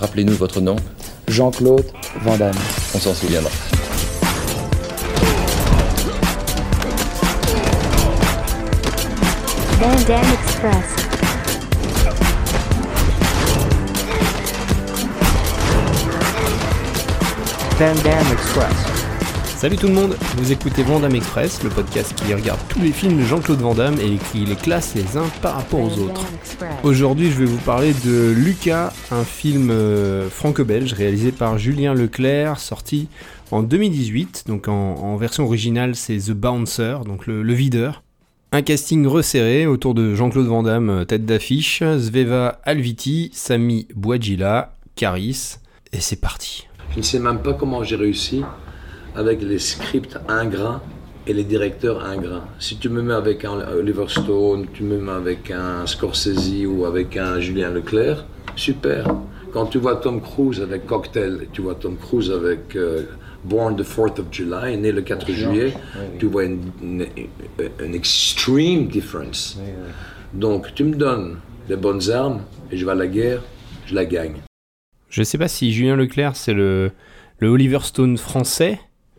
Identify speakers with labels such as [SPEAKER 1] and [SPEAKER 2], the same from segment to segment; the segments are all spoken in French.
[SPEAKER 1] Rappelez-nous votre nom.
[SPEAKER 2] Jean-Claude Van Damme.
[SPEAKER 1] On s'en souviendra.
[SPEAKER 3] Van Damme Express.
[SPEAKER 2] Van Damme Express.
[SPEAKER 4] Salut tout le monde, vous écoutez Vandame Express, le podcast qui regarde tous les films de Jean-Claude Van Damme et qui les classe les uns par rapport aux autres. Aujourd'hui, je vais vous parler de Lucas, un film euh, franco-belge réalisé par Julien Leclerc, sorti en 2018. Donc en, version originale, c'est The Bouncer, donc le, videur. Un casting resserré autour de Jean-Claude Van Damme, euh, tête d'affiche, Sveva Alviti, Sami Bouadjila, Caris, et c'est parti.
[SPEAKER 5] Je ne sais même pas comment j'ai réussi avec les scripts ingrats et les directeurs ingrats. Si tu me mets avec un Oliver Stone, tu me mets avec un Scorsese ou avec un Julien Leclerc, super. Quand tu vois Tom Cruise avec Cocktail tu vois Tom Cruise avec euh, Born the 4th of July, né le 4 juillet, tu vois une, une- une extreme difference. Donc tu me donnes les bonnes armes et je vais à la guerre, je la gagne.
[SPEAKER 4] Je sais pas si Julien Leclerc c'est le, le Oliver Stone français,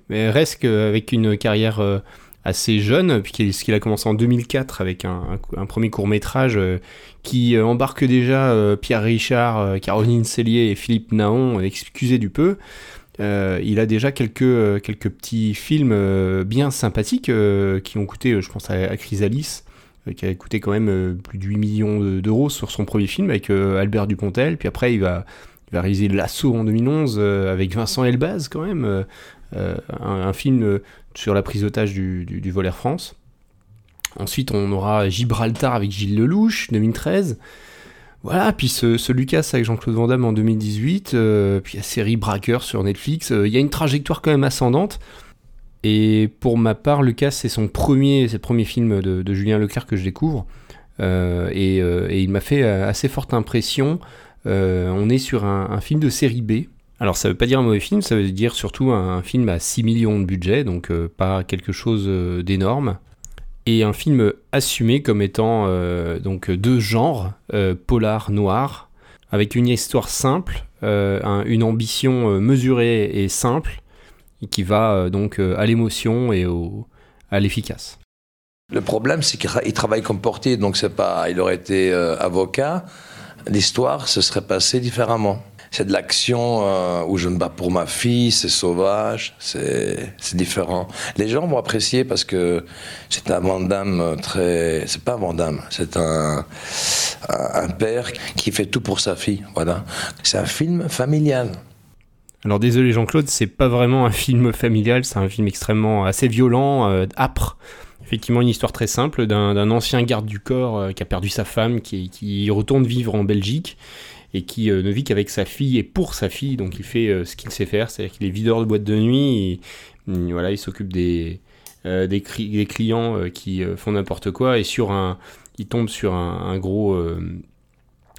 [SPEAKER 4] mais reste avec une carrière euh, assez jeune, puisqu'il a commencé en 2004 avec un, un- premier court métrage qui euh, embarque déjà euh, Pierre Richard, euh, Caroline Cellier et Philippe Naon, excusez du peu. Euh, il a déjà quelques, euh, quelques petits films euh, bien sympathiques euh, qui ont coûté, euh, je pense à, à Chrysalis, euh, qui a coûté quand même euh, plus de 8 millions de- d'euros sur son premier film avec euh, Albert Dupontel. Puis après, il va, il va réaliser L'Assaut en 2011 euh, avec Vincent Elbaz quand même, euh, euh, un, film sur la prise d'otage du, du, France. Ensuite, on aura Gibraltar avec Gilles Lelouch, 2013. Voilà, puis ce, Lucas avec Jean-Claude Van Damme en 2018, euh, puis la série Braqueur sur Netflix. Il y a une trajectoire quand même ascendante. Et pour ma part, Lucas, c'est son premier, c'est le premier film de, Julien Leclerc que je découvre. Et, il m'a fait assez forte impression. Euh, on est sur un, film de série B. Alors ça veut pas dire un mauvais film, ça veut dire surtout un, film à 6 millions de budget, donc euh, pas quelque chose euh, d'énorme. Et un film assumé comme étant donc deux genres, polar noir, avec une histoire simple, un- une ambition mesurée et simple, qui va donc à l'émotion et à l'efficace.
[SPEAKER 5] Le problème, c'est qu'il tra- il travaille comme portier, donc c'est pas. Il aurait été avocat. L'histoire se serait passée différemment. C'est de l'action euh, où je me bats pour ma fille, c'est sauvage, c'est différent. Les gens vont apprécier parce que c'est un Vandame très. C'est pas un Vandame, c'est un, père qui fait tout pour sa fille. C'est un film familial.
[SPEAKER 4] Alors désolé Jean-Claude, c'est pas vraiment un film familial, c'est un film extrêmement assez violent, euh, âpre. Effectivement, une histoire très simple d'un ancien garde du corps euh, qui a perdu sa femme, qui, qui retourne vivre en Belgique et qui euh, ne vit qu'avec sa fille et pour sa fille, donc il fait euh, ce qu'il sait faire, c'est-à-dire qu'il est videur de boîte de nuit, mm, il s'occupe des, clients qui font n'importe quoi. Et sur un, il tombe sur un, gros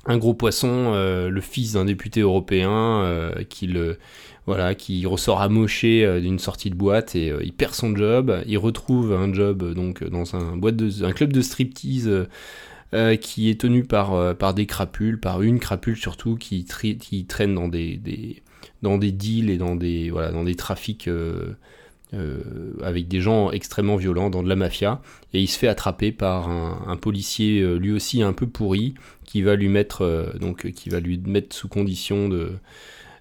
[SPEAKER 4] un gros poisson, le fils d'un député européen, qui le voilà, qui ressort amoché euh, d'une sortie de boîte et euh, il perd son job. Il retrouve un job euh, donc dans un boîte de, un club de striptease qui est tenu par des crapules, par une crapule surtout qui, tri- qui traîne dans des, des dans des deals et dans des voilà dans des trafics. avec des gens extrêmement violents dans de la mafia et il se fait attraper par un, un policier lui aussi un peu pourri qui va lui mettre donc qui va lui mettre sous condition de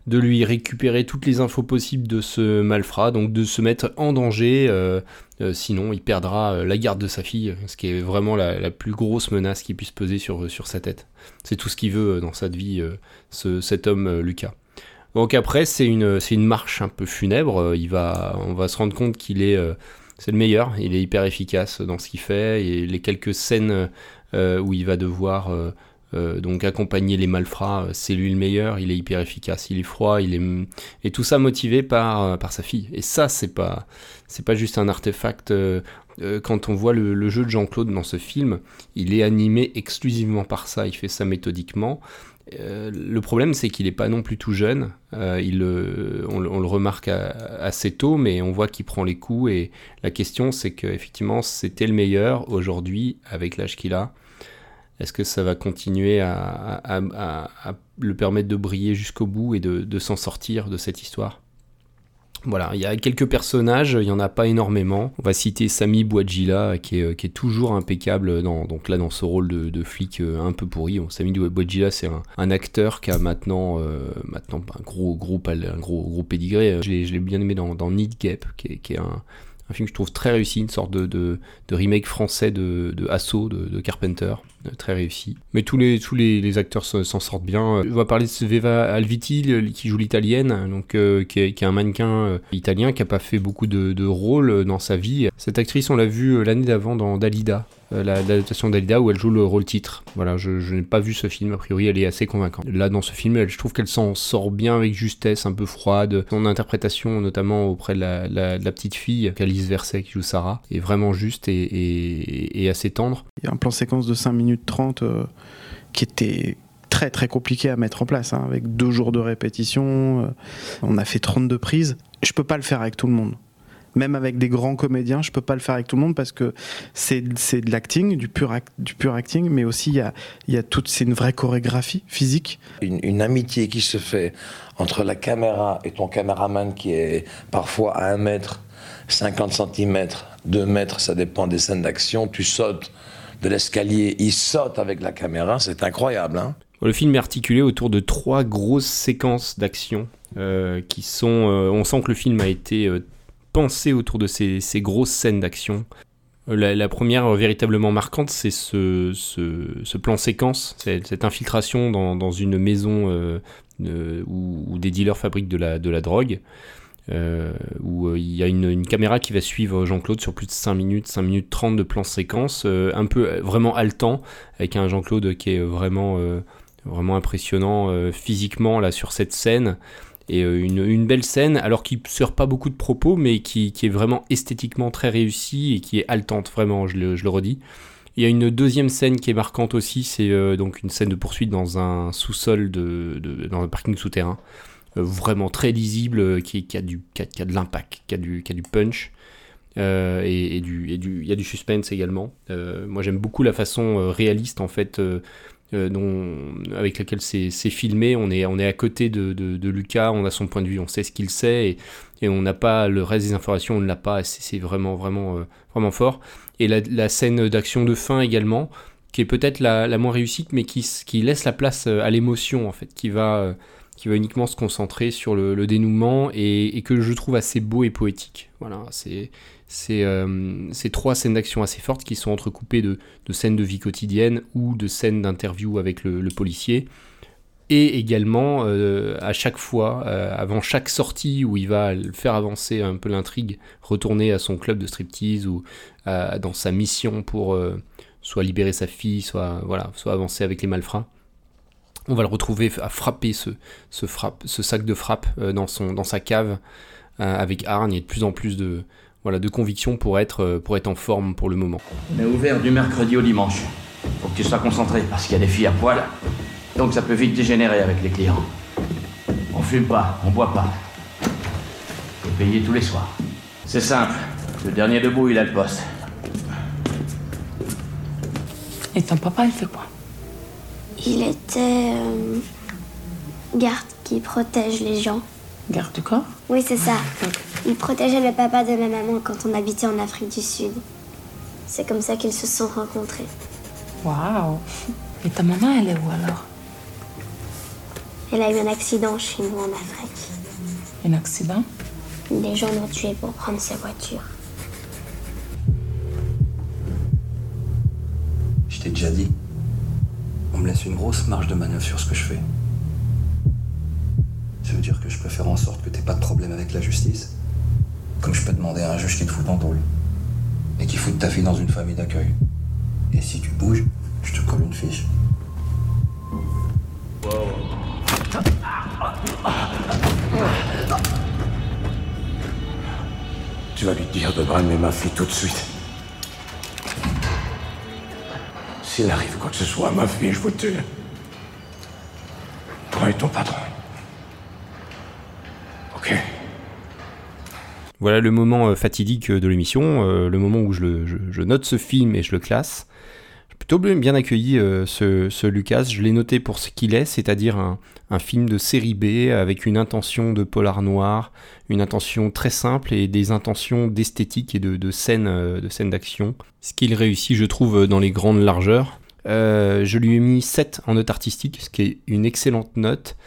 [SPEAKER 4] de lui récupérer toutes les infos possibles de ce malfrat, donc de se mettre en danger, euh, euh, sinon il perdra euh, la garde de sa fille, ce qui est vraiment la, plus grosse menace qui puisse peser sur, sur sa tête. C'est tout ce qu'il veut dans sa vie, ce, cet homme Lucas. Donc après, c'est une, marche un peu funèbre, on va se rendre compte qu'il est... le meilleur, il est hyper efficace dans ce qu'il fait, et les quelques scènes où il va devoir euh, donc accompagner les malfrats, euh, c'est lui le meilleur, il est hyper efficace, il est froid, il est et tout ça motivé par euh, par sa fille. Et ça c'est pas c'est pas juste un artefact. quand on voit le, jeu de Jean-Claude dans ce film, il est animé exclusivement par ça, il fait ça méthodiquement. Le problème, c'est qu'il n'est pas non plus tout jeune. Il, on, le- remarque assez tôt, mais on voit qu'il prend les coups. Et la question, c'est qu'effectivement, c'était le meilleur aujourd'hui, avec l'âge qu'il a. Est-ce que ça va continuer à, le permettent de briller jusqu'au bout et de, s'en sortir de cette histoire? Voilà, il y a quelques personnages, il n'y en a pas énormément. On va citer Sami Bouadjila, qui est, toujours impeccable, dans, donc là dans ce rôle de, flic euh, un peu pourri. Bon, Sami Bouadjila, c'est un, acteur qui a maintenant, euh, maintenant un gros, gros, un gros, pédigré. Je l'ai bien aimé dans, Need Gap, qui est, un, film que je trouve très réussi, une sorte de, remake français de, de Assaut de, Carpenter, euh, très réussi. Mais tous les, tous les, acteurs s'en sortent bien. On va parler de Sveva Alviti, qui joue l'italienne, donc euh, qui, est, qui, est, un mannequin euh, italien qui n'a pas fait beaucoup de, de rôles dans sa vie. Cette actrice, on l'a vue l'année d'avant dans Dalida, l'adaptation d'Alida où elle joue le rôle titre. Voilà, je, je n'ai pas vu ce film, a priori elle est assez convaincante. Là dans ce film, je trouve qu'elle s'en sort bien avec justesse, un peu froide. Son interprétation, notamment auprès de la, la, de la petite fille, Alice Verset qui joue Sarah, est vraiment juste et, et, et, assez tendre.
[SPEAKER 1] Il y a un plan séquence de 5 minutes 30 euh, qui était très très compliqué à mettre en place, hein, avec deux jours de répétition. Euh, on a fait 32 prises. Je peux pas le faire avec tout le monde même avec des grands comédiens, je peux pas le faire avec tout le monde parce que c'est de l'acting, du pur, act, du pur acting, mais aussi il y a, y a toute, c'est une vraie chorégraphie physique.
[SPEAKER 5] Une, une, amitié qui se fait entre la caméra et ton caméraman qui est parfois à un mètre, 50 cm, 2 mètres, ça dépend des scènes d'action, tu sautes de l'escalier, il saute avec la caméra, c'est incroyable. Hein
[SPEAKER 4] le film est articulé autour de trois grosses séquences d'action euh, qui sont. Euh, on sent que le film a été euh, pensé autour de ces, grosses scènes d'action. La, première véritablement marquante, c'est ce, plan séquence, cette infiltration dans, une maison où, des dealers fabriquent de la drogue, euh, où il y a une, caméra qui va suivre Jean-Claude sur plus de 5 minutes, 5 minutes 30 de plan séquence, un peu vraiment haletant, avec un Jean-Claude qui est vraiment, vraiment impressionnant physiquement là sur cette scène et une, belle scène, alors qui ne sert pas beaucoup de propos, mais qui, est vraiment esthétiquement très réussie et qui est haletante, vraiment, je le, redis. Il y a une deuxième scène qui est marquante aussi, c'est euh, donc une scène de poursuite dans un sous-sol, de, dans un parking souterrain, euh, vraiment très lisible, qui, qui, a, du, qui, a, qui a de l'impact, qui, a du, qui a du punch. Euh, et, et, du, du, y a du suspense également. Euh, moi j'aime beaucoup la façon réaliste en fait euh, dont, avec laquelle c'est filmé. On est, on est à côté de, de, Lucas, on a son point de vue, on sait ce qu'il sait et, et on n'a pas le reste des informations, on ne l'a pas. C'est vraiment, vraiment, euh, vraiment fort. Et la, scène d'action de fin également, qui est peut-être la, la, moins réussite, mais qui, qui laisse la place euh, à l'émotion en fait, qui va, qui va uniquement se concentrer sur le, dénouement et, que je trouve assez beau et poétique. Voilà, c'est euh, trois scènes d'action assez fortes qui sont entrecoupées de, de, scènes de vie quotidienne ou de scènes d'interview avec le, policier. Et également, euh, à chaque fois, euh, avant chaque sortie où il va faire avancer un peu l'intrigue, retourner à son club de striptease ou à, dans sa mission pour euh, soit libérer sa fille, soit, voilà, soit avancer avec les malfrats, on va le retrouver à frapper ce, ce, frappe, ce sac de frappe dans, son, dans sa cave avec hargne et de plus en plus de, voilà, de conviction pour être, pour être en forme pour le moment.
[SPEAKER 6] On est ouvert du mercredi au dimanche. Faut que tu sois concentré parce qu'il y a des filles à poil. Donc ça peut vite dégénérer avec les clients. On fume pas, on boit pas. Faut payer tous les soirs. C'est simple. Le dernier debout, il a le poste.
[SPEAKER 7] Et ton papa, il fait quoi?
[SPEAKER 3] Il était euh, garde qui protège les gens.
[SPEAKER 7] Garde du corps?
[SPEAKER 3] Oui, c'est ça. Il protégeait le papa de ma maman quand on habitait en Afrique du Sud. C'est comme ça qu'ils se sont rencontrés.
[SPEAKER 7] Waouh Et ta maman, elle est où alors?
[SPEAKER 3] Elle a eu un accident chez nous en Afrique.
[SPEAKER 7] Un accident?
[SPEAKER 3] Des gens l'ont tué pour prendre sa voiture.
[SPEAKER 8] Je t'ai déjà dit. On me laisse une grosse marge de manœuvre sur ce que je fais. Ça veut dire que je peux faire en sorte que t'aies pas de problème avec la justice, comme je peux demander à un juge qui te fout en tôle et qui fout ta fille dans une famille d'accueil. Et si tu bouges, je te colle une fiche.
[SPEAKER 9] Tu vas lui dire de bramer ma fille tout de suite. S'il arrive quoi que ce soit ma fille, je vous tue. Toi et ton patron. Ok.
[SPEAKER 4] Voilà le moment euh, fatidique de l'émission, euh, le moment où je, note ce film et je le classe. Plutôt bien accueilli euh, ce, Lucas. Je l'ai noté pour ce qu'il est, c'est-à-dire un, film de série B avec une intention de polar noir, une intention très simple et des intentions d'esthétique et de, de scène de scène d'action. Ce qu'il réussit, je trouve, dans les grandes largeurs. Euh, je lui ai mis 7 en note artistique, ce qui est une excellente note,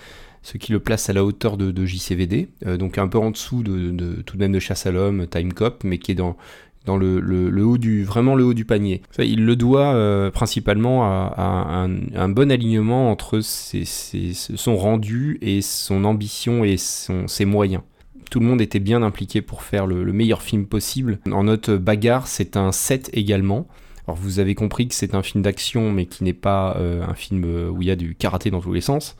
[SPEAKER 4] ce qui le place à la hauteur de, JCVD, euh, donc un peu en dessous de, tout de même de Chasse à l'homme, Time Cop, mais qui est dans, dans le, haut du, vraiment le haut du panier. il le doit euh, principalement à, un, bon alignement entre son rendu et son ambition et ses moyens. Tout le monde était bien impliqué pour faire le, le meilleur film possible. En note bagarre, c'est un 7 également. Alors vous avez compris que c'est un film d'action, mais qui n'est pas euh, un film euh, où il y a du karaté dans tous les sens.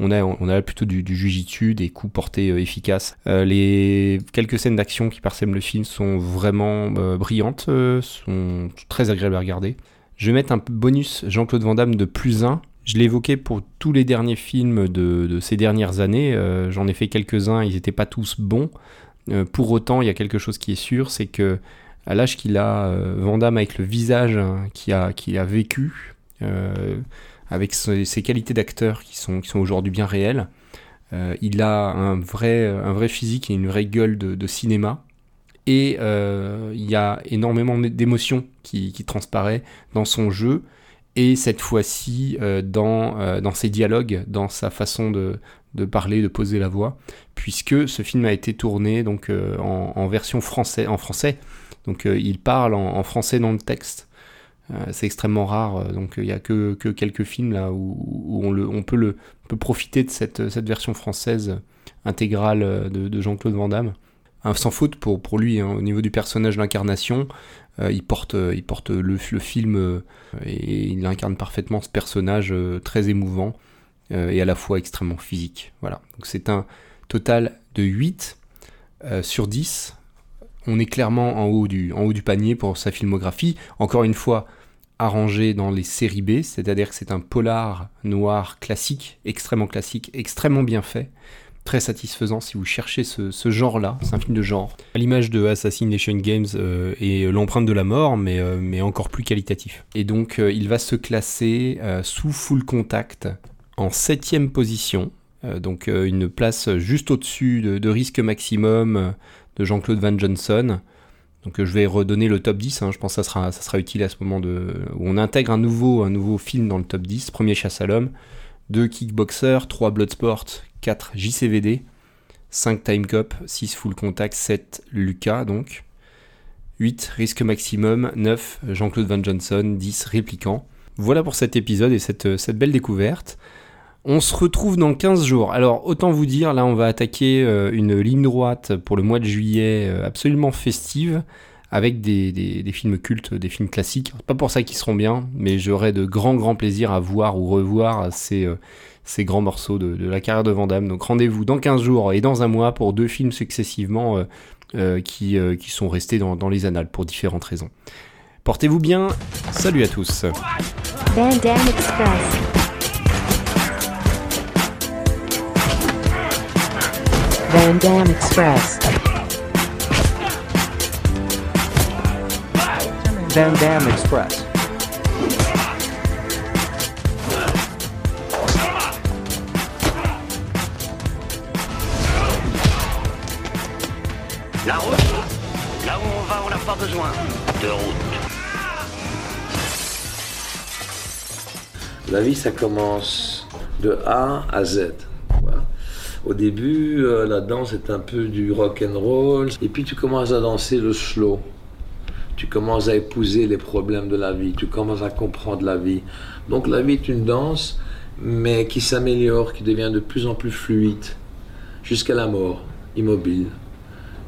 [SPEAKER 4] On a, plutôt du, du jujitsu, des coups portés euh, efficaces. les quelques scènes d'action qui parsèment le film sont vraiment brillantes, sont très agréables à regarder. Je vais mettre un bonus Jean-Claude Van Damme de plus 1. Je évoqué pour tous les derniers films de, ces dernières années. J'en ai fait quelques-uns, ils n'étaient pas tous bons. pour autant, il y a quelque chose qui est sûr, c'est que à l'âge qu'il a, euh, Vandamme avec le visage hein, qui a, a vécu, euh, avec ses, qualités d'acteur qui sont, qui sont aujourd'hui bien réelles, euh, il a un vrai, un vrai physique et une vraie gueule de, cinéma. Et il y a énormément d'émotions qui, qui transparaît dans son jeu et cette fois-ci dans, dans ses dialogues, dans sa façon de, de, parler, de poser la voix, puisque ce film a été tourné donc en, version français, en français donc euh, il parle en, français dans le texte. Euh, c'est extrêmement rare, euh, donc il n'y a que, quelques films là où, on, peut, profiter de cette, version française intégrale de, Jean-Claude Van Damme. sans faute pour, lui, hein, au niveau du personnage, l'incarnation, il porte, le, film et il incarne parfaitement ce personnage très émouvant et à la fois extrêmement physique. Voilà. C'est un total de 8 sur 10 on est clairement en haut, du, en haut du panier pour sa filmographie. Encore une fois, arrangé dans les séries B, c'est-à-dire que c'est un polar noir classique, extrêmement classique, extrêmement bien fait, très satisfaisant si vous cherchez ce, genre-là. C'est un film de genre. À l'image de Assassination Games euh, et l'empreinte de la mort, mais, euh, mais encore plus qualitatif. Et donc, euh, il va se classer sous full contact en septième position. donc, une place juste au-dessus de, de risque maximum de Jean-Claude Van Johnson. Donc euh, je vais redonner le top 10, hein. je pense que ça sera, ça sera utile à ce moment où on intègre un nouveau, un nouveau film dans le top 10. Premier Chasse à l'homme, 2 Kickboxer, 3 Bloodsport, 4 JCVD, 5 Time Cop, 6 Full Contact, 7 Lucas donc, 8 Risque Maximum, 9 Jean-Claude Van Johnson, 10 Répliquant. Voilà pour cet épisode et cette, cette belle découverte. On se retrouve dans 15 jours. Alors autant vous dire, là on va attaquer euh, une ligne droite pour le mois de juillet euh, absolument festive avec des, films cultes, des films classiques. Pas pour ça qu'ils seront bien, mais j'aurai de grands grands plaisirs à voir ou revoir ces, euh, grands morceaux de, la carrière de Van Donc rendez-vous dans 15 jours et dans un mois pour deux films successivement qui, sont restés dans, les annales pour différentes raisons. Portez-vous bien, salut à tous. Damme. Van Damme Express. La route Là où on va, on n'a pas besoin de route.
[SPEAKER 5] La vie, ça commence de A à Z. Au début, euh, la danse est un peu du rock and roll, et puis tu commences à danser le slow. Tu commences à épouser les problèmes de la vie, tu commences à comprendre la vie. Donc la vie est une danse, mais qui s'améliore, qui devient de plus en plus fluide, jusqu'à la mort, immobile.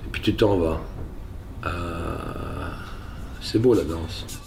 [SPEAKER 5] Et puis tu t'en vas. Euh, c'est beau la danse.